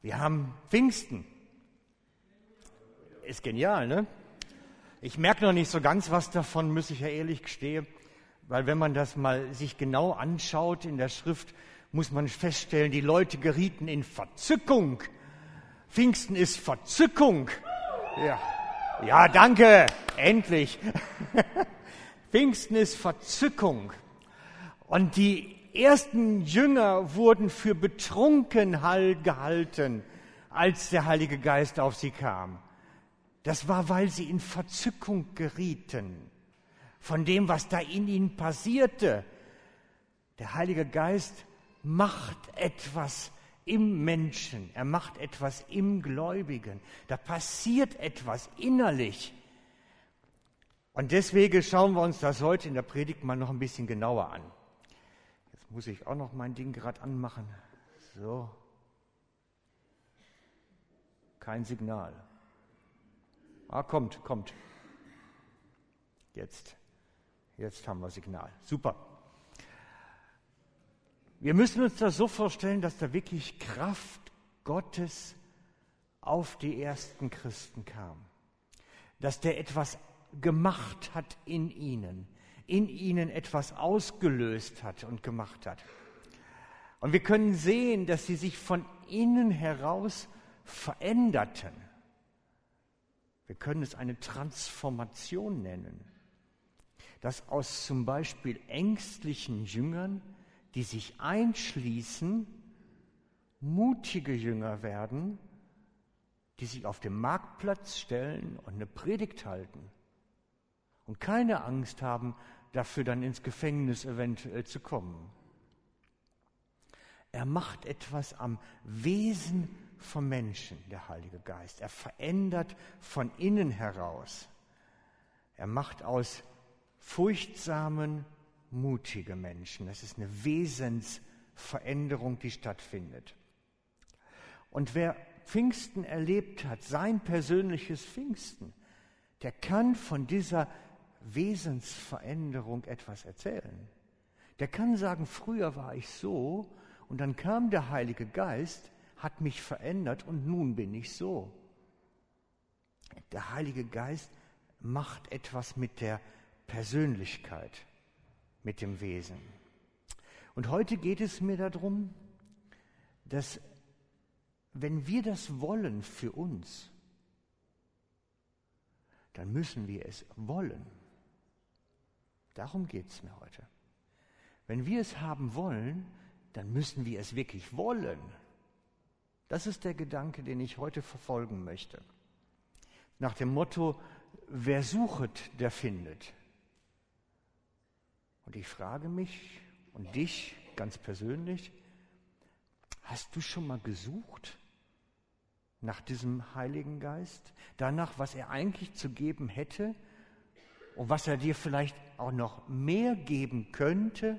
Wir haben Pfingsten. Ist genial, ne? Ich merke noch nicht so ganz was davon, muss ich ja ehrlich gestehen, weil wenn man das mal sich genau anschaut in der Schrift, muss man feststellen, die Leute gerieten in Verzückung. Pfingsten ist Verzückung. Ja, ja danke, endlich. Pfingsten ist Verzückung. Und die ersten Jünger wurden für betrunken gehalten, als der Heilige Geist auf sie kam. Das war, weil sie in Verzückung gerieten von dem, was da in ihnen passierte. Der Heilige Geist macht etwas im Menschen, er macht etwas im Gläubigen. Da passiert etwas innerlich. Und deswegen schauen wir uns das heute in der Predigt mal noch ein bisschen genauer an. Muss ich auch noch mein Ding gerade anmachen. So. Kein Signal. Ah, kommt, kommt. Jetzt. Jetzt haben wir Signal. Super. Wir müssen uns das so vorstellen, dass da wirklich Kraft Gottes auf die ersten Christen kam. Dass der etwas gemacht hat in ihnen, in ihnen etwas ausgelöst hat und gemacht hat. Und wir können sehen, dass sie sich von innen heraus veränderten. Wir können es eine Transformation nennen, dass aus zum Beispiel ängstlichen Jüngern, die sich einschließen, mutige Jünger werden, die sich auf dem Marktplatz stellen und eine Predigt halten und keine Angst haben, dafür dann ins Gefängnis eventuell zu kommen. Er macht etwas am Wesen vom Menschen, der Heilige Geist. Er verändert von innen heraus. Er macht aus furchtsamen mutige Menschen. Das ist eine Wesensveränderung, die stattfindet. Und wer Pfingsten erlebt hat, sein persönliches Pfingsten, der kann von dieser Wesensveränderung etwas erzählen. Der kann sagen, früher war ich so und dann kam der Heilige Geist, hat mich verändert und nun bin ich so. Der Heilige Geist macht etwas mit der Persönlichkeit, mit dem Wesen. Und heute geht es mir darum, dass wenn wir das wollen für uns, dann müssen wir es wollen. Darum geht es mir heute. Wenn wir es haben wollen, dann müssen wir es wirklich wollen. Das ist der Gedanke, den ich heute verfolgen möchte. Nach dem Motto, wer suchet, der findet. Und ich frage mich und dich ganz persönlich, hast du schon mal gesucht nach diesem Heiligen Geist, danach, was er eigentlich zu geben hätte und was er dir vielleicht auch noch mehr geben könnte,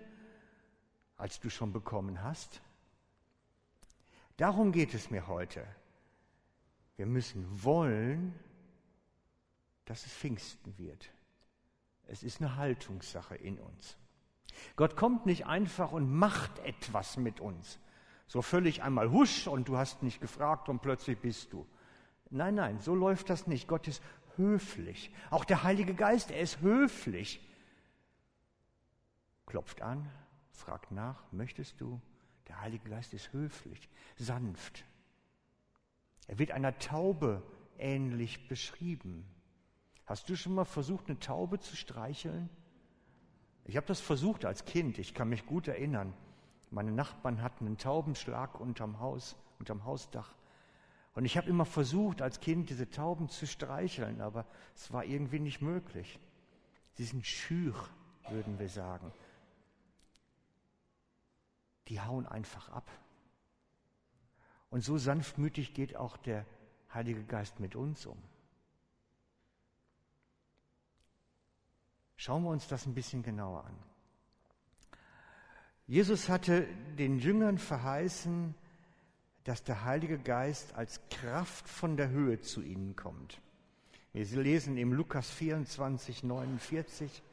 als du schon bekommen hast? Darum geht es mir heute. Wir müssen wollen, dass es Pfingsten wird. Es ist eine Haltungssache in uns. Gott kommt nicht einfach und macht etwas mit uns. So völlig einmal husch und du hast nicht gefragt und plötzlich bist du. Nein, nein, so läuft das nicht. Gott ist höflich. Auch der Heilige Geist, er ist höflich. Klopft an, fragt nach, möchtest du? Der Heilige Geist ist höflich, sanft. Er wird einer Taube ähnlich beschrieben. Hast du schon mal versucht, eine Taube zu streicheln? Ich habe das versucht als Kind, ich kann mich gut erinnern. Meine Nachbarn hatten einen Taubenschlag unterm Haus, unterm Hausdach. Und ich habe immer versucht, als Kind diese Tauben zu streicheln, aber es war irgendwie nicht möglich. Sie sind schür, würden wir sagen. Die hauen einfach ab. Und so sanftmütig geht auch der Heilige Geist mit uns um. Schauen wir uns das ein bisschen genauer an. Jesus hatte den Jüngern verheißen, dass der Heilige Geist als Kraft von der Höhe zu ihnen kommt. Wir lesen im Lukas 24, 49,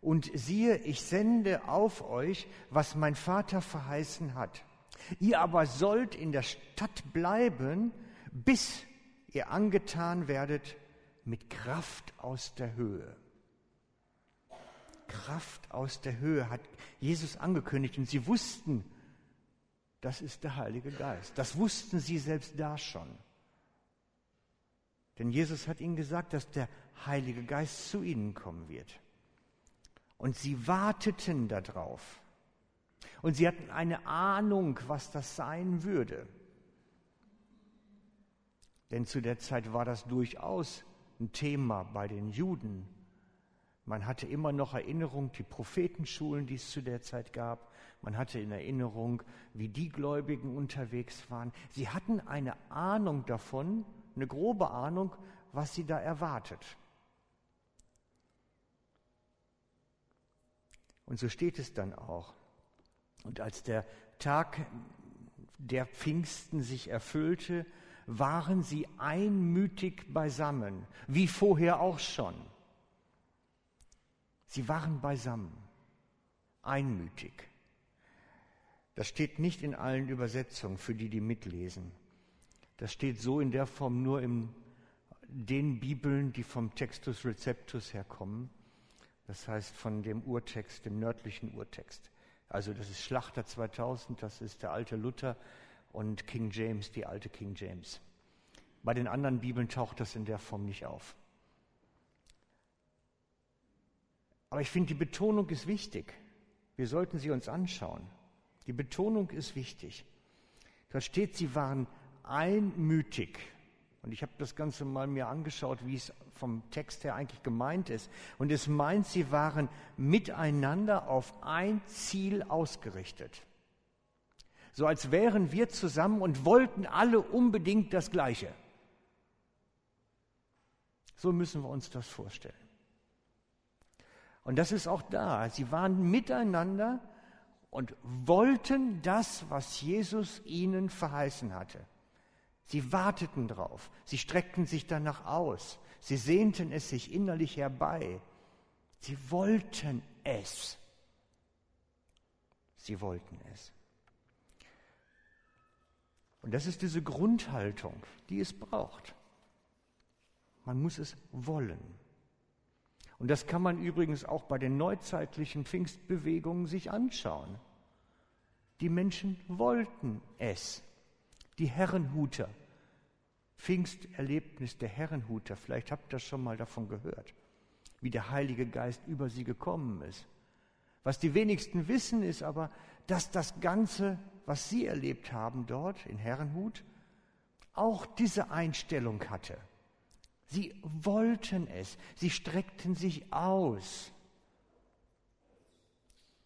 und siehe, ich sende auf euch, was mein Vater verheißen hat. Ihr aber sollt in der Stadt bleiben, bis ihr angetan werdet mit Kraft aus der Höhe. Kraft aus der Höhe hat Jesus angekündigt und sie wussten, das ist der Heilige Geist. Das wussten sie selbst da schon. Denn Jesus hat ihnen gesagt, dass der Heilige Geist zu ihnen kommen wird. Und sie warteten darauf. Und sie hatten eine Ahnung, was das sein würde. Denn zu der Zeit war das durchaus ein Thema bei den Juden. Man hatte immer noch Erinnerung, die Prophetenschulen, die es zu der Zeit gab. Man hatte in Erinnerung, wie die Gläubigen unterwegs waren. Sie hatten eine Ahnung davon, eine grobe Ahnung, was sie da erwartet. Und so steht es dann auch. Und als der Tag der Pfingsten sich erfüllte, waren sie einmütig beisammen, wie vorher auch schon. Sie waren beisammen, einmütig. Das steht nicht in allen Übersetzungen, für die, die mitlesen. Das steht so in der Form nur in den Bibeln, die vom Textus Receptus herkommen. Das heißt von dem Urtext, dem nördlichen Urtext. Also das ist Schlachter 2000, das ist der alte Luther und King James, die alte King James. Bei den anderen Bibeln taucht das in der Form nicht auf. Aber ich finde, die Betonung ist wichtig. Wir sollten sie uns anschauen. Die Betonung ist wichtig. Da steht, sie waren einmütig. Und ich habe das Ganze mal mir angeschaut, wie es vom Text her eigentlich gemeint ist. Und es meint, sie waren miteinander auf ein Ziel ausgerichtet. So als wären wir zusammen und wollten alle unbedingt das Gleiche. So müssen wir uns das vorstellen. Und das ist auch da. Sie waren miteinander und wollten das, was Jesus ihnen verheißen hatte. Sie warteten drauf, sie streckten sich danach aus, sie sehnten es sich innerlich herbei. Sie wollten es. Sie wollten es. Und das ist diese Grundhaltung, die es braucht. Man muss es wollen. Und das kann man übrigens auch bei den neuzeitlichen Pfingstbewegungen sich anschauen. Die Menschen wollten es. Die Herrenhuter. Pfingsterlebnis der Herrenhuter. Vielleicht habt ihr schon mal davon gehört, wie der Heilige Geist über sie gekommen ist. Was die wenigsten wissen, ist aber, dass das Ganze, was sie erlebt haben dort in Herrenhut, auch diese Einstellung hatte. Sie wollten es, sie streckten sich aus.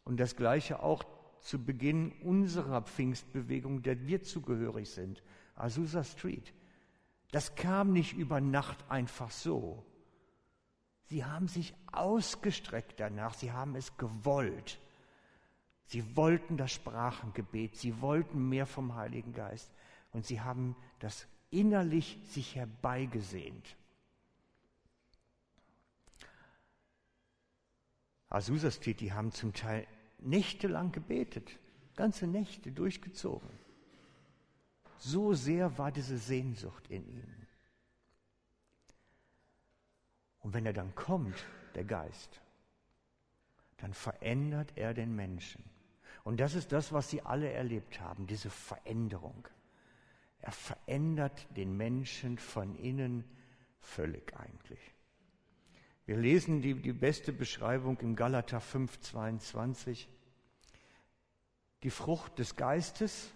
Und das Gleiche auch zu Beginn unserer Pfingstbewegung, der wir zugehörig sind, Azusa Street. Das kam nicht über Nacht einfach so. Sie haben sich ausgestreckt danach, sie haben es gewollt. Sie wollten das Sprachengebet, sie wollten mehr vom Heiligen Geist und sie haben das innerlich sich herbeigesehnt. Azusa Street, die haben zum Teil nächtelang gebetet, ganze Nächte durchgezogen. So sehr war diese Sehnsucht in ihnen. Und wenn er dann kommt, der Geist, dann verändert er den Menschen. Und das ist das, was sie alle erlebt haben, diese Veränderung. Er verändert den Menschen von innen völlig eigentlich. Wir lesen die, die beste Beschreibung im Galater 5, 22. Die Frucht des Geistes,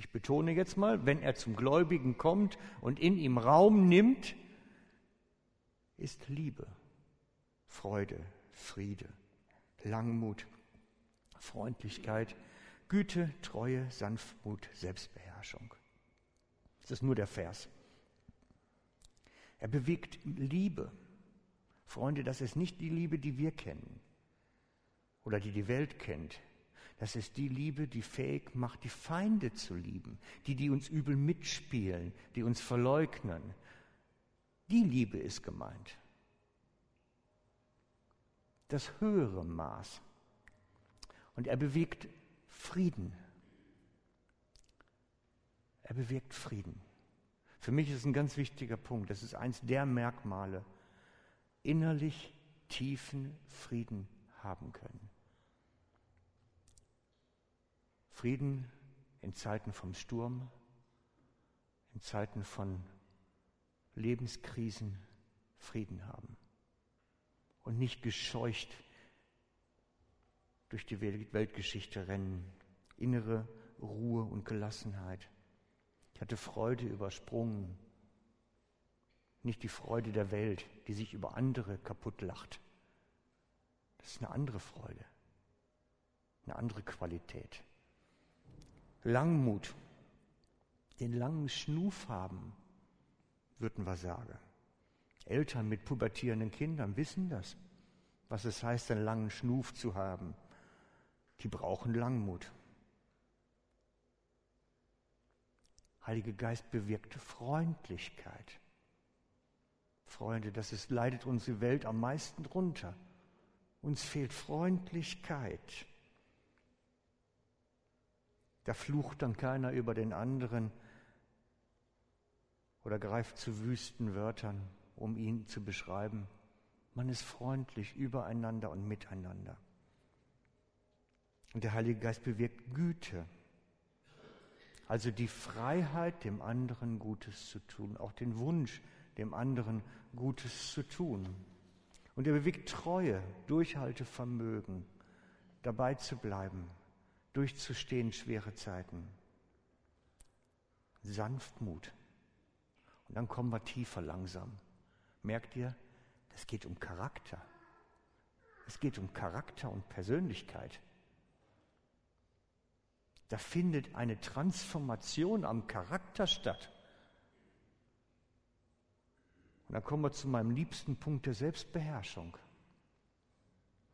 ich betone jetzt mal, wenn er zum Gläubigen kommt und in ihm Raum nimmt, ist Liebe, Freude, Friede, Langmut, Freundlichkeit, Güte, Treue, Sanftmut, Selbstbeherrschung. Das ist nur der Vers. Er bewegt Liebe. Freunde, das ist nicht die Liebe, die wir kennen oder die die Welt kennt. Das ist die Liebe, die fähig macht, die Feinde zu lieben, die, die uns übel mitspielen, die uns verleugnen. Die Liebe ist gemeint. Das höhere Maß. Und er bewegt Frieden. Er bewirkt Frieden. Für mich ist ein ganz wichtiger Punkt. Das ist eins der Merkmale. Innerlich tiefen Frieden haben können. Frieden in Zeiten vom Sturm, in Zeiten von Lebenskrisen Frieden haben und nicht gescheucht durch die Weltgeschichte rennen. Innere Ruhe und Gelassenheit. Ich hatte Freude übersprungen. Nicht die Freude der Welt, die sich über andere kaputt lacht. Das ist eine andere Freude, eine andere Qualität. Langmut, den langen Schnuf haben, würden wir sagen. Eltern mit pubertierenden Kindern wissen das, was es heißt, einen langen Schnuf zu haben. Die brauchen Langmut. Heilige Geist bewirkt Freundlichkeit. Freunde, das ist, leidet unsere Welt am meisten drunter. Uns fehlt Freundlichkeit. Da flucht dann keiner über den anderen oder greift zu wüsten Wörtern, um ihn zu beschreiben. Man ist freundlich übereinander und miteinander. Und der Heilige Geist bewirkt Güte. Also die Freiheit, dem anderen Gutes zu tun, auch den Wunsch, dem anderen Gutes zu tun. Und er bewegt Treue, Durchhaltevermögen, dabei zu bleiben, durchzustehen schwere Zeiten. Sanftmut. Und dann kommen wir tiefer langsam. Merkt ihr, es geht um Charakter. Es geht um Charakter und Persönlichkeit. Da findet eine Transformation am Charakter statt. Und dann kommen wir zu meinem liebsten Punkt der Selbstbeherrschung.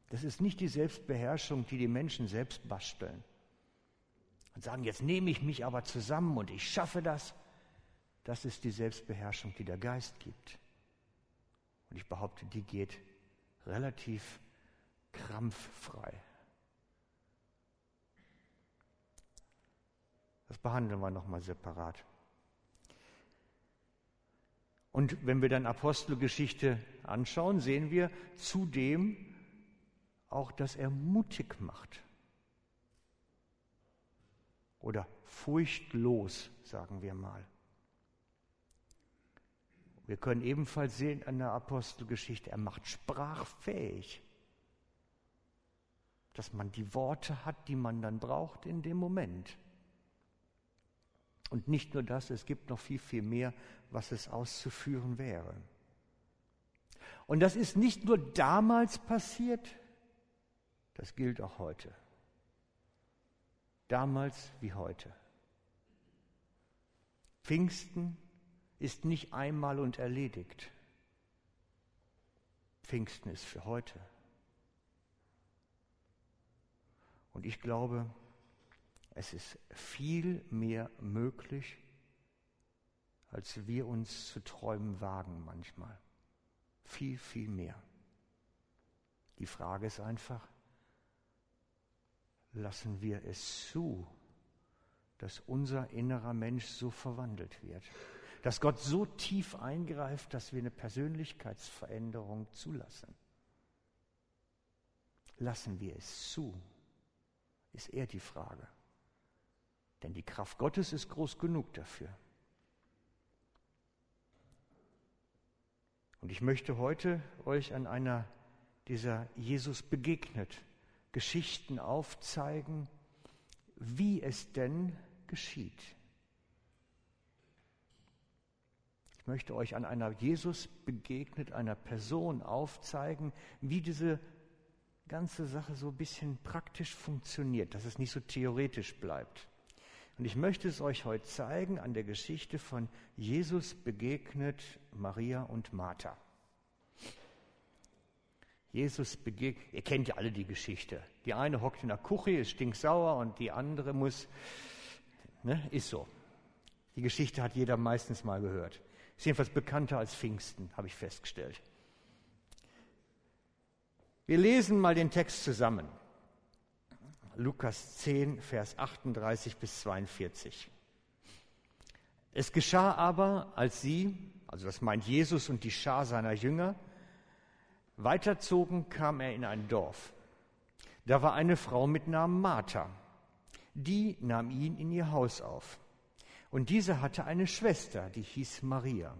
Das ist nicht die Selbstbeherrschung, die die Menschen selbst basteln und sagen, jetzt nehme ich mich aber zusammen und ich schaffe das. Das ist die Selbstbeherrschung, die der Geist gibt. Und ich behaupte, die geht relativ krampffrei. Das behandeln wir nochmal separat. Und wenn wir dann Apostelgeschichte anschauen, sehen wir zudem auch, dass er mutig macht. Oder furchtlos, sagen wir mal. Wir können ebenfalls sehen an der Apostelgeschichte, er macht sprachfähig, dass man die Worte hat, die man dann braucht in dem Moment. Und nicht nur das, es gibt noch viel, viel mehr, was es auszuführen wäre. Und das ist nicht nur damals passiert, das gilt auch heute. Damals wie heute. Pfingsten ist nicht einmal und erledigt. Pfingsten ist für heute. Und ich glaube, es ist viel mehr möglich, als wir uns zu träumen wagen manchmal. Viel, viel mehr. Die Frage ist einfach, lassen wir es zu, dass unser innerer Mensch so verwandelt wird? Dass Gott so tief eingreift, dass wir eine Persönlichkeitsveränderung zulassen? Lassen wir es zu? Ist eher die Frage. Denn die Kraft Gottes ist groß genug dafür. Und ich möchte heute euch an einer dieser Jesus begegnet Geschichten aufzeigen, wie es denn geschieht. Ich möchte euch an einer Jesus begegnet, einer Person aufzeigen, wie diese ganze Sache so ein bisschen praktisch funktioniert, dass es nicht so theoretisch bleibt. Und ich möchte es euch heute zeigen an der Geschichte von Jesus begegnet Maria und Martha. Jesus begegnet, ihr kennt ja alle die Geschichte. Die eine hockt in der Küche, ist stinksauer und die andere muss, ne, ist so. Die Geschichte hat jeder meistens mal gehört. Ist jedenfalls bekannter als Pfingsten, habe ich festgestellt. Wir lesen mal den Text zusammen. Lukas 10, Vers 38 bis 42. Es geschah aber, als sie, also das meint Jesus und die Schar seiner Jünger, weiterzogen, kam er in ein Dorf. Da war eine Frau mit Namen Martha. Die nahm ihn in ihr Haus auf. Und diese hatte eine Schwester, die hieß Maria.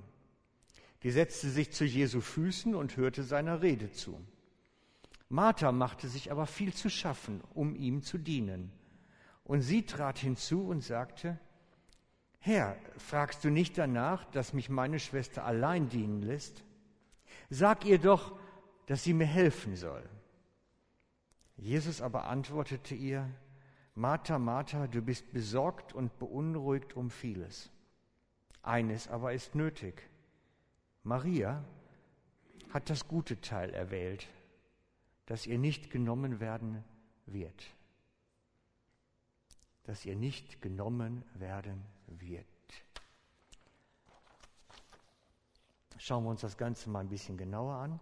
Die setzte sich zu Jesu Füßen und hörte seiner Rede zu. Martha machte sich aber viel zu schaffen, um ihm zu dienen. Und sie trat hinzu und sagte, Herr, fragst du nicht danach, dass mich meine Schwester allein dienen lässt? Sag ihr doch, dass sie mir helfen soll. Jesus aber antwortete ihr, Martha, Martha, du bist besorgt und beunruhigt um vieles. Eines aber ist nötig. Maria hat das gute Teil erwählt, das ihr nicht genommen werden wird. Das ihr nicht genommen werden wird. Schauen wir uns das Ganze mal ein bisschen genauer an.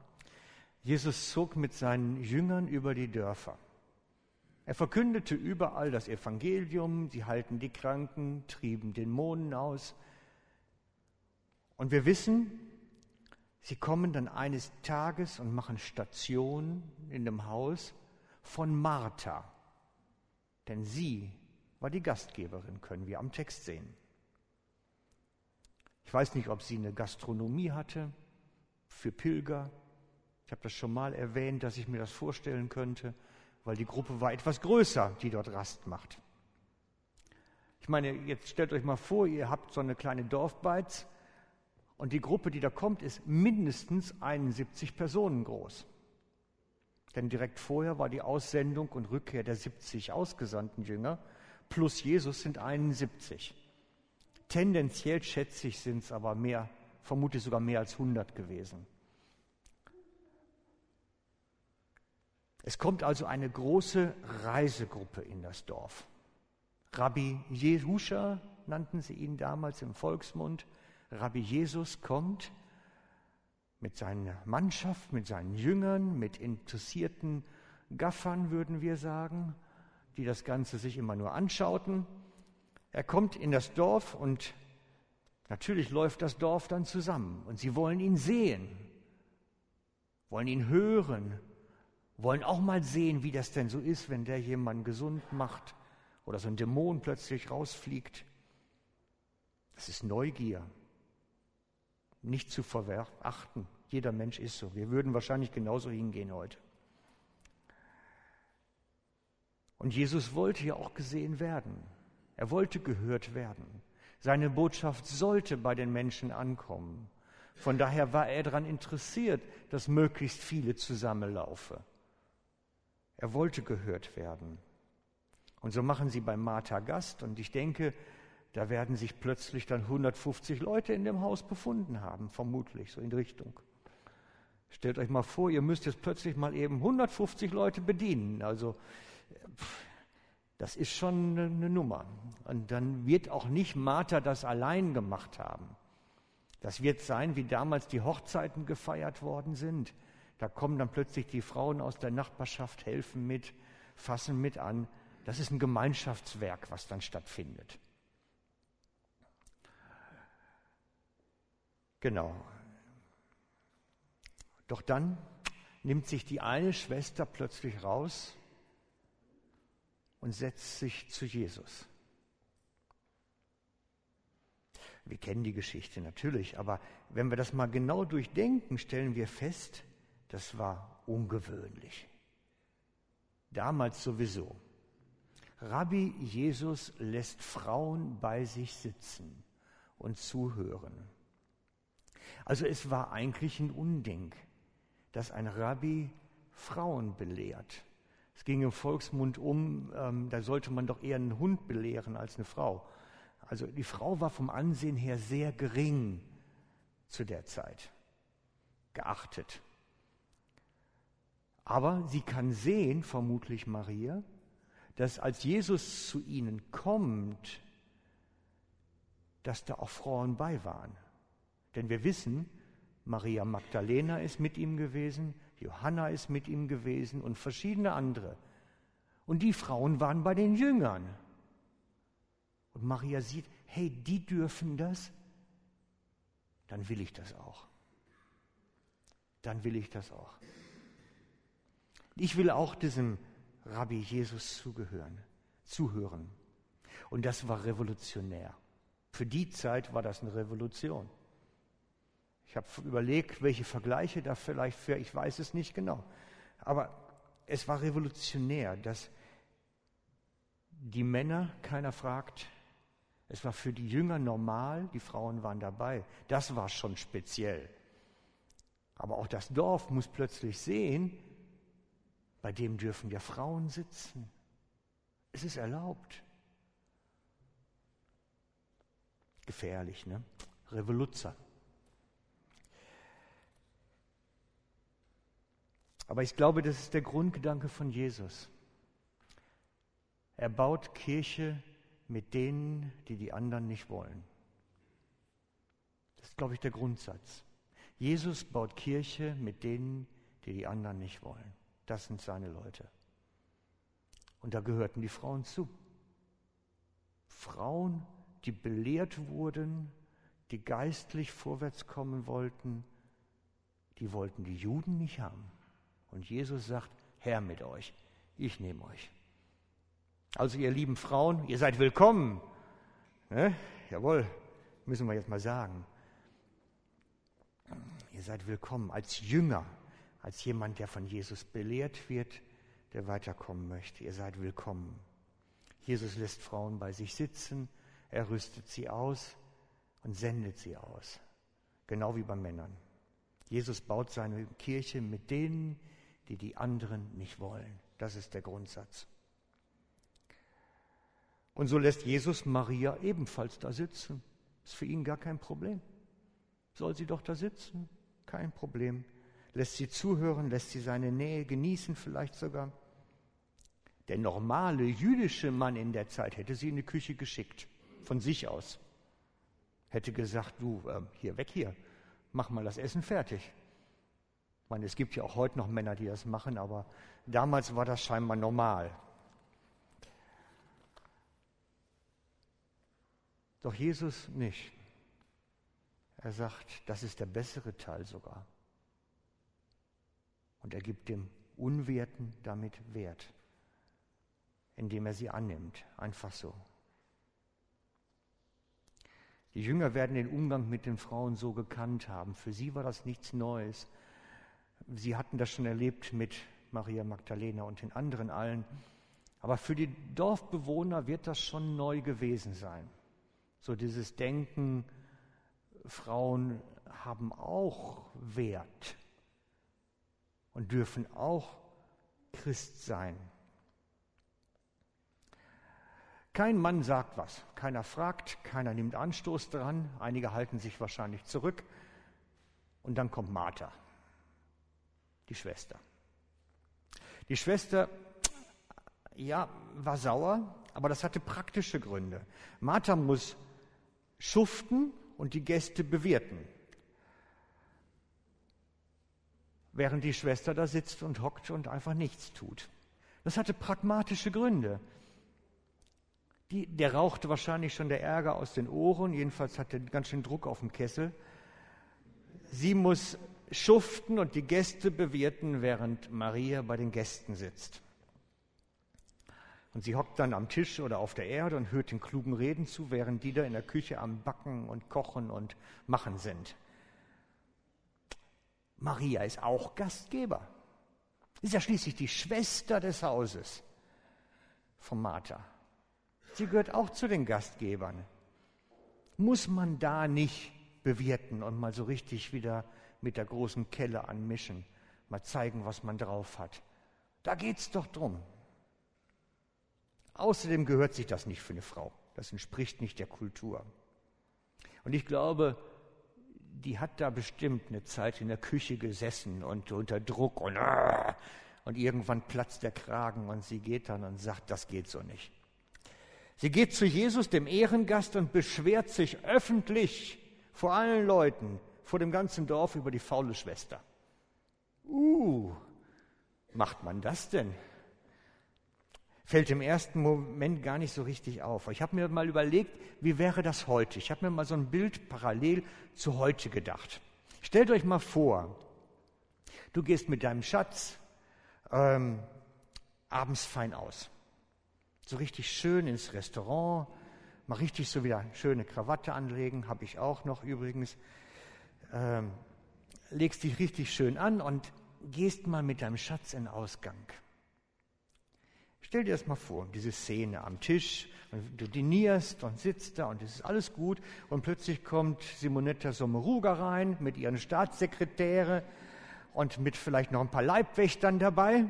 Jesus zog mit seinen Jüngern über die Dörfer. Er verkündete überall das Evangelium, sie halten die Kranken, trieben Dämonen aus. Und wir wissen, sie kommen dann eines Tages und machen Station in dem Haus von Martha. Denn sie war die Gastgeberin, können wir am Text sehen. Ich weiß nicht, ob sie eine Gastronomie hatte für Pilger, habe das schon mal erwähnt, dass ich mir das vorstellen könnte, weil die Gruppe war etwas größer, die dort Rast macht. Ich meine, jetzt stellt euch mal vor, ihr habt so eine kleine Dorfbeiz und die Gruppe, die da kommt, ist mindestens 71 Personen groß. Denn direkt vorher war die Aussendung und Rückkehr der 70 ausgesandten Jünger plus Jesus sind 71. Tendenziell schätze ich, sind es aber mehr, vermutlich sogar mehr als 100 gewesen. Es kommt also eine große Reisegruppe in das Dorf. Rabbi Jehusha nannten sie ihn damals im Volksmund. Rabbi Jesus kommt mit seiner Mannschaft, mit seinen Jüngern, mit interessierten Gaffern, würden wir sagen, die das Ganze sich immer nur anschauten. Er kommt in das Dorf und natürlich läuft das Dorf dann zusammen und sie wollen ihn sehen, wollen ihn hören, wollen auch mal sehen, wie das denn so ist, wenn der jemanden gesund macht oder so ein Dämon plötzlich rausfliegt. Das ist Neugier, nicht zu verachten. Jeder Mensch ist so. Wir würden wahrscheinlich genauso hingehen heute. Und Jesus wollte ja auch gesehen werden. Er wollte gehört werden. Seine Botschaft sollte bei den Menschen ankommen. Von daher war er daran interessiert, dass möglichst viele zusammenlaufen. Er wollte gehört werden. Und so machen sie bei Martha Gast und ich denke, da werden sich plötzlich dann 150 Leute in dem Haus befunden haben, vermutlich, so in Richtung. Stellt euch mal vor, ihr müsst jetzt plötzlich mal eben 150 Leute bedienen. Also, das ist schon eine Nummer. Und dann wird auch nicht Martha das allein gemacht haben. Das wird sein, wie damals die Hochzeiten gefeiert worden sind. Da kommen dann plötzlich die Frauen aus der Nachbarschaft, helfen mit, fassen mit an. Das ist ein Gemeinschaftswerk, was dann stattfindet. Genau. Doch dann nimmt sich die eine Schwester plötzlich raus und setzt sich zu Jesus. Wir kennen die Geschichte natürlich, aber wenn wir das mal genau durchdenken, stellen wir fest, das war ungewöhnlich. Damals sowieso. Rabbi Jesus lässt Frauen bei sich sitzen und zuhören. Also es war eigentlich ein Unding, dass ein Rabbi Frauen belehrt. Es ging im Volksmund um, ähm, da sollte man doch eher einen Hund belehren als eine Frau. Also die Frau war vom Ansehen her sehr gering zu der Zeit, geachtet. Aber sie kann sehen, vermutlich Maria, dass als Jesus zu ihnen kommt, dass da auch Frauen bei waren. Denn wir wissen, Maria Magdalena ist mit ihm gewesen, Johanna ist mit ihm gewesen und verschiedene andere. Und die Frauen waren bei den Jüngern. Und Maria sieht, hey, die dürfen das, dann will ich das auch. Dann will ich das auch. Ich will auch diesem Rabbi Jesus zugehören, zuhören. Und das war revolutionär. Für die Zeit war das eine Revolution. Ich habe überlegt, welche Vergleiche da vielleicht für, ich weiß es nicht genau. Aber es war revolutionär, dass die Männer, keiner fragt, es war für die Jünger normal, die Frauen waren dabei. Das war schon speziell. Aber auch das Dorf muss plötzlich sehen, bei dem dürfen ja Frauen sitzen. Es ist erlaubt. Gefährlich, ne? Revoluzzer. Aber ich glaube, das ist der Grundgedanke von Jesus. Er baut Kirche mit denen, die die anderen nicht wollen. Das ist, glaube ich, der Grundsatz. Jesus baut Kirche mit denen, die die anderen nicht wollen. Das sind seine Leute. Und da gehörten die Frauen zu. Frauen, die belehrt wurden, die geistlich vorwärts kommen wollten, die wollten die Juden nicht haben. Und Jesus sagt, Herr mit euch, ich nehme euch. Also ihr lieben Frauen, ihr seid willkommen. Ne? Jawohl, müssen wir jetzt mal sagen. Ihr seid willkommen als Jünger, als jemand, der von Jesus belehrt wird, der weiterkommen möchte. Ihr seid willkommen. Jesus lässt Frauen bei sich sitzen, er rüstet sie aus und sendet sie aus. Genau wie bei Männern. Jesus baut seine Kirche mit denen, die die anderen nicht wollen. Das ist der Grundsatz. Und so lässt Jesus Maria ebenfalls da sitzen. Ist für ihn gar kein Problem. Soll sie doch da sitzen? Kein Problem. Lässt sie zuhören, lässt sie seine Nähe genießen vielleicht sogar. Der normale jüdische Mann in der Zeit hätte sie in die Küche geschickt, von sich aus. Hätte gesagt, du, äh, hier, weg hier, mach mal das Essen fertig. Ich meine, es gibt ja auch heute noch Männer, die das machen, aber damals war das scheinbar normal. Doch Jesus nicht. Er sagt, das ist der bessere Teil sogar. Und er gibt dem Unwerten damit Wert, indem er sie annimmt, einfach so. Die Jünger werden den Umgang mit den Frauen so gekannt haben. Für sie war das nichts Neues. Sie hatten das schon erlebt mit Maria Magdalena und den anderen allen. Aber für die Dorfbewohner wird das schon neu gewesen sein. So dieses Denken, Frauen haben auch Wert und dürfen auch Christ sein. Kein Mann sagt was, keiner fragt, keiner nimmt Anstoß daran, einige halten sich wahrscheinlich zurück und dann kommt Martha, die Schwester. Die Schwester, ja, war sauer, aber das hatte praktische Gründe. Martha muss schuften und die Gäste bewirten. Während die Schwester da sitzt und hockt und einfach nichts tut. Das hatte pragmatische Gründe. Die, der rauchte wahrscheinlich schon der Ärger aus den Ohren, jedenfalls hat er ganz schön Druck auf dem Kessel. Sie muss schuften und die Gäste bewirten, während Maria bei den Gästen sitzt. Und sie hockt dann am Tisch oder auf der Erde und hört den klugen Reden zu, während die da in der Küche am Backen und Kochen und Machen sind. Maria ist auch Gastgeber. Ist ja schließlich die Schwester des Hauses von Martha. Sie gehört auch zu den Gastgebern. Muss man da nicht bewirten und mal so richtig wieder mit der großen Kelle anmischen, mal zeigen, was man drauf hat? Da geht's doch drum. Außerdem gehört sich das nicht für eine Frau. Das entspricht nicht der Kultur. Und ich glaube, die hat da bestimmt eine Zeit in der Küche gesessen und unter Druck und, ah, und irgendwann platzt der Kragen und sie geht dann und sagt, das geht so nicht. Sie geht zu Jesus, dem Ehrengast, und beschwert sich öffentlich vor allen Leuten, vor dem ganzen Dorf über die faule Schwester. Uh, macht man das denn? Fällt im ersten Moment gar nicht so richtig auf. Ich habe mir mal überlegt, wie wäre das heute? Ich habe mir mal so ein Bild parallel zu heute gedacht. Stellt euch mal vor, du gehst mit deinem Schatz ähm, abends fein aus. So richtig schön ins Restaurant, mal richtig so wieder schöne Krawatte anlegen, habe ich auch noch übrigens. Ähm, legst dich richtig schön an und gehst mal mit deinem Schatz in Ausgang. Stell dir das mal vor, diese Szene am Tisch, du dinierst und sitzt da und es ist alles gut und plötzlich kommt Simonetta Sommeruga rein mit ihren Staatssekretäre und mit vielleicht noch ein paar Leibwächtern dabei.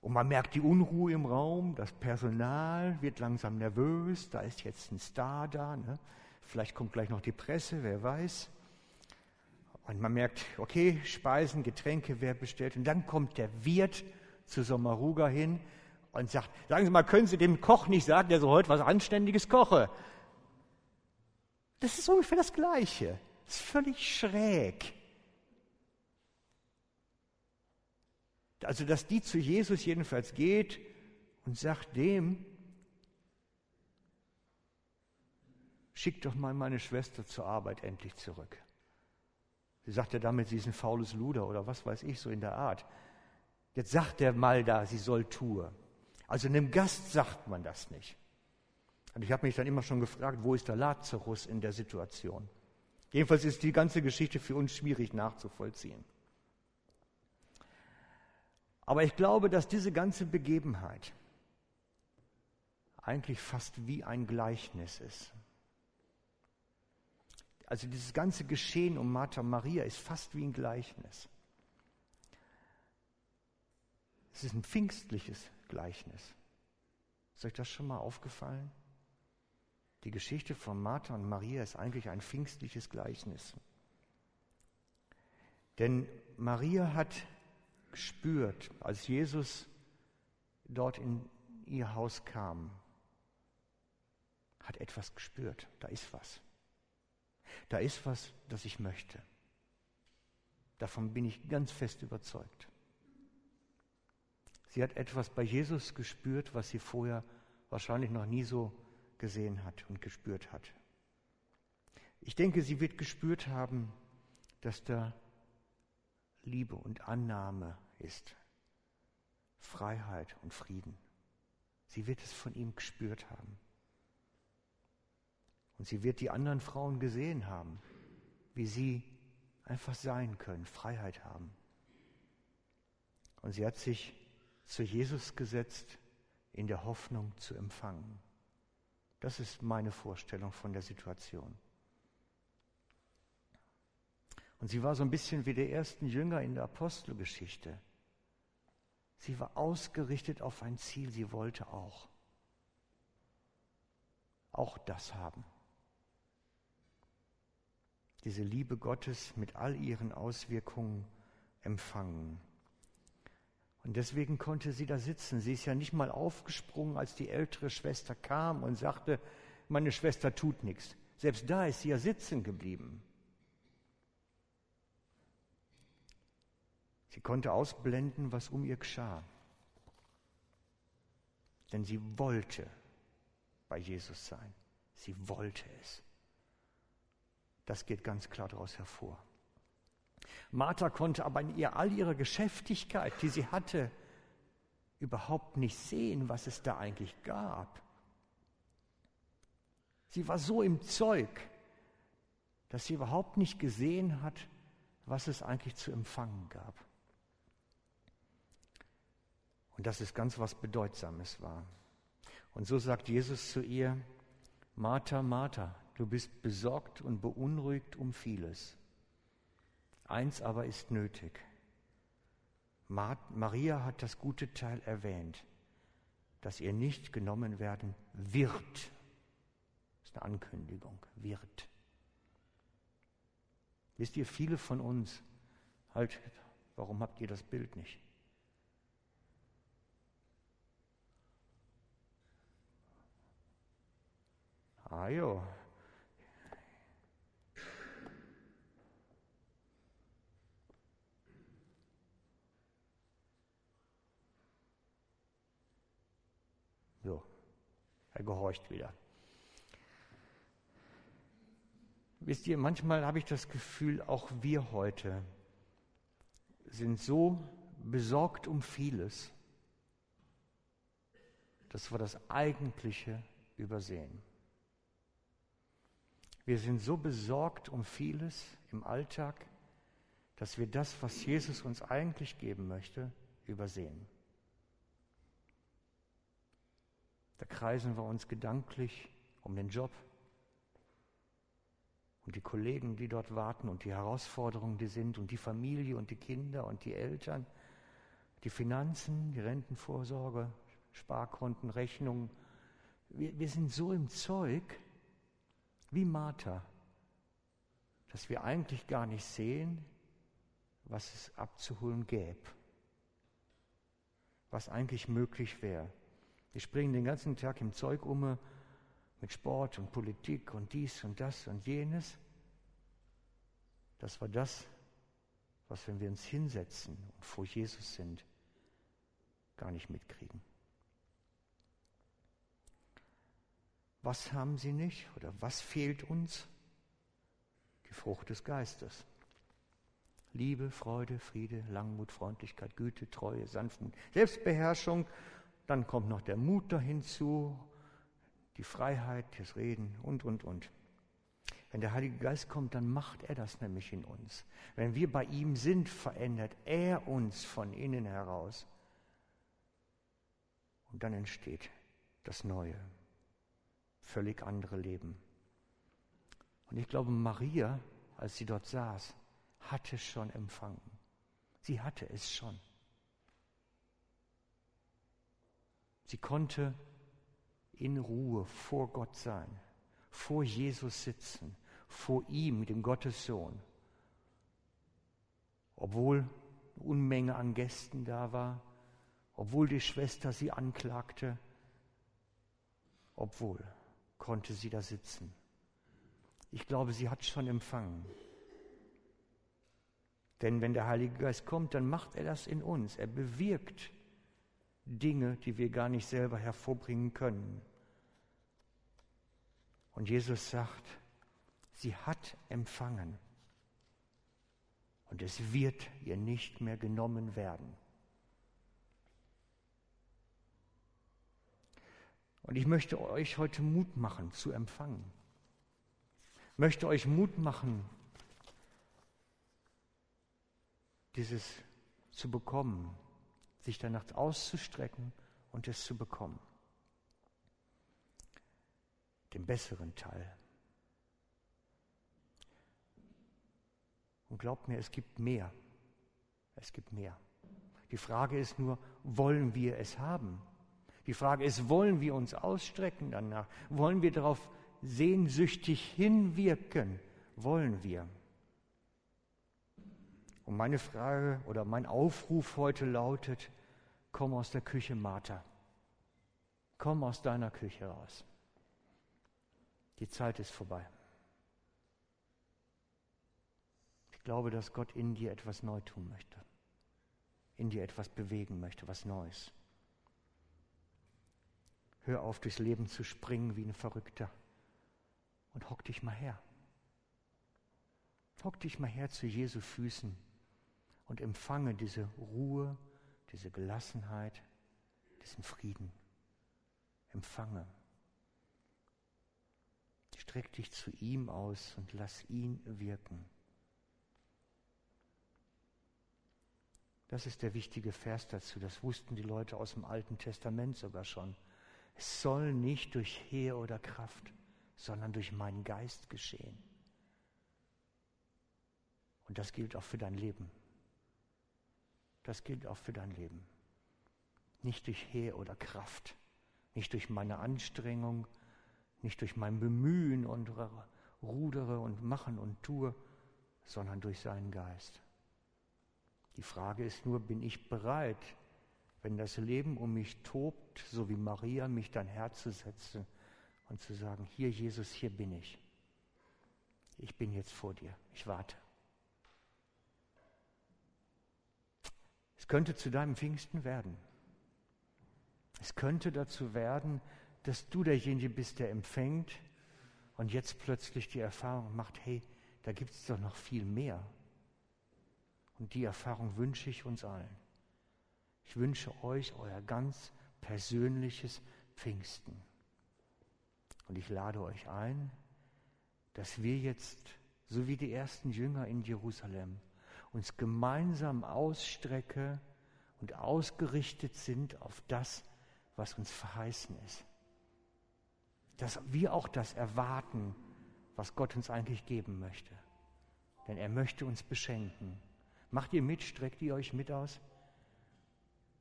Und man merkt die Unruhe im Raum, das Personal wird langsam nervös, da ist jetzt ein Star da, ne? vielleicht kommt gleich noch die Presse, wer weiß. Und man merkt, okay, Speisen, Getränke, wer bestellt. Und dann kommt der Wirt zu Sommaruga hin und sagt, sagen Sie mal, können Sie dem Koch nicht sagen, der so heute was Anständiges koche? Das ist ungefähr das Gleiche. Das ist völlig schräg. Also, dass die zu Jesus jedenfalls geht und sagt dem, schick doch mal meine Schwester zur Arbeit endlich zurück. Sie sagt ja damit, sie ist ein faules Luder oder was weiß ich, so in der Art. Jetzt sagt er mal da, sie soll tue. Also einem Gast sagt man das nicht. Und ich habe mich dann immer schon gefragt, wo ist der Lazarus in der Situation? Jedenfalls ist die ganze Geschichte für uns schwierig nachzuvollziehen. Aber ich glaube, dass diese ganze Begebenheit eigentlich fast wie ein Gleichnis ist. Also dieses ganze Geschehen um Martha Maria ist fast wie ein Gleichnis. Es ist ein pfingstliches Gleichnis. Ist euch das schon mal aufgefallen? Die Geschichte von Martha und Maria ist eigentlich ein pfingstliches Gleichnis. Denn Maria hat gespürt, als Jesus dort in ihr Haus kam, hat etwas gespürt, da ist was. Da ist was, das ich möchte. Davon bin ich ganz fest überzeugt. Sie hat etwas bei Jesus gespürt, was sie vorher wahrscheinlich noch nie so gesehen hat und gespürt hat. Ich denke, sie wird gespürt haben, dass da Liebe und Annahme ist, Freiheit und Frieden. Sie wird es von ihm gespürt haben. Und sie wird die anderen Frauen gesehen haben, wie sie einfach sein können, Freiheit haben. Und sie hat sich zu Jesus gesetzt in der Hoffnung zu empfangen. Das ist meine Vorstellung von der Situation. Und sie war so ein bisschen wie der ersten Jünger in der Apostelgeschichte. Sie war ausgerichtet auf ein Ziel, sie wollte auch. Auch das haben diese Liebe Gottes mit all ihren Auswirkungen empfangen. Und deswegen konnte sie da sitzen. Sie ist ja nicht mal aufgesprungen, als die ältere Schwester kam und sagte, meine Schwester tut nichts. Selbst da ist sie ja sitzen geblieben. Sie konnte ausblenden, was um ihr geschah. Denn sie wollte bei Jesus sein. Sie wollte es. Das geht ganz klar daraus hervor. Martha konnte aber in ihr all ihrer Geschäftigkeit, die sie hatte, überhaupt nicht sehen, was es da eigentlich gab. Sie war so im Zeug, dass sie überhaupt nicht gesehen hat, was es eigentlich zu empfangen gab. Und dass es ganz was Bedeutsames war. Und so sagt Jesus zu ihr, Martha, Martha, du bist besorgt und beunruhigt um vieles. Eins aber ist nötig. Maria hat das gute Teil erwähnt, dass ihr nicht genommen werden wird. Das ist eine Ankündigung, wird. Wisst ihr, viele von uns, halt, warum habt ihr das Bild nicht? Ah jo, So, er gehorcht wieder. Wisst ihr, manchmal habe ich das Gefühl, auch wir heute sind so besorgt um vieles, dass wir das Eigentliche übersehen. Wir sind so besorgt um vieles im Alltag, dass wir das, was Jesus uns eigentlich geben möchte, übersehen. Da kreisen wir uns gedanklich um den Job, und die Kollegen, die dort warten und die Herausforderungen, die sind und die Familie und die Kinder und die Eltern, die Finanzen, die Rentenvorsorge, Sparkonten, Rechnungen. Wir, wir sind so im Zeug wie Martha, dass wir eigentlich gar nicht sehen, was es abzuholen gäbe, was eigentlich möglich wäre. Wir springen den ganzen Tag im Zeug um, mit Sport und Politik und dies und das und jenes. Das war das, was, wenn wir uns hinsetzen und vor Jesus sind, gar nicht mitkriegen. Was haben sie nicht oder was fehlt uns? Die Frucht des Geistes. Liebe, Freude, Friede, Langmut, Freundlichkeit, Güte, Treue, Sanftmut, Selbstbeherrschung. Dann kommt noch der Mut da hinzu die Freiheit, das Reden und, und, und. Wenn der Heilige Geist kommt, dann macht er das nämlich in uns. Wenn wir bei ihm sind, verändert er uns von innen heraus. Und dann entsteht das neue, völlig andere Leben. Und ich glaube, Maria, als sie dort saß, hatte schon empfangen. Sie hatte es schon. Sie konnte in Ruhe vor Gott sein, vor Jesus sitzen, vor ihm, dem Gottessohn. Obwohl eine Unmenge an Gästen da war, obwohl die Schwester sie anklagte, obwohl konnte sie da sitzen. Ich glaube, sie hat schon empfangen. Denn wenn der Heilige Geist kommt, dann macht er das in uns. Er bewirkt Dinge, die wir gar nicht selber hervorbringen können. Und Jesus sagt, sie hat empfangen und es wird ihr nicht mehr genommen werden. Und ich möchte euch heute Mut machen zu empfangen. Ich möchte euch Mut machen, dieses zu bekommen, sich danach auszustrecken und es zu bekommen. Den besseren Teil. Und glaubt mir, es gibt mehr. Es gibt mehr. Die Frage ist nur, wollen wir es haben? Die Frage ist, wollen wir uns ausstrecken danach? Wollen wir darauf sehnsüchtig hinwirken? Wollen wir? Und meine Frage oder mein Aufruf heute lautet, komm aus der Küche, Martha. Komm aus deiner Küche raus. Die Zeit ist vorbei. Ich glaube, dass Gott in dir etwas neu tun möchte. In dir etwas bewegen möchte, was Neues. Hör auf, durchs Leben zu springen wie ein Verrückter. Und hock dich mal her. Hock dich mal her zu Jesu Füßen und empfange diese Ruhe, diese Gelassenheit, diesen Frieden. Empfange. Streck dich zu ihm aus und lass ihn wirken. Das ist der wichtige Vers dazu. Das wussten die Leute aus dem Alten Testament sogar schon. Es soll nicht durch Heer oder Kraft, sondern durch meinen Geist geschehen. Und das gilt auch für dein Leben. Das gilt auch für dein Leben. Nicht durch Heer oder Kraft, nicht durch meine Anstrengung, nicht durch mein Bemühen und rudere und machen und tue, sondern durch seinen Geist. Die Frage ist nur, bin ich bereit, wenn das Leben um mich tobt, so wie Maria, mich dein Herz zu setzen und zu sagen, hier Jesus, hier bin ich. Ich bin jetzt vor dir, ich warte. Könnte zu deinem Pfingsten werden. Es könnte dazu werden, dass du derjenige bist, der empfängt und jetzt plötzlich die Erfahrung macht, hey, da gibt es doch noch viel mehr. Und die Erfahrung wünsche ich uns allen. Ich wünsche euch euer ganz persönliches Pfingsten. Und ich lade euch ein, dass wir jetzt, so wie die ersten Jünger in Jerusalem, uns gemeinsam ausstrecke und ausgerichtet sind auf das, was uns verheißen ist. Dass wir auch das erwarten, was Gott uns eigentlich geben möchte. Denn er möchte uns beschenken. Macht ihr mit, streckt ihr euch mit aus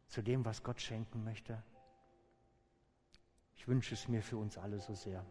zu dem, was Gott schenken möchte? Ich wünsche es mir für uns alle so sehr.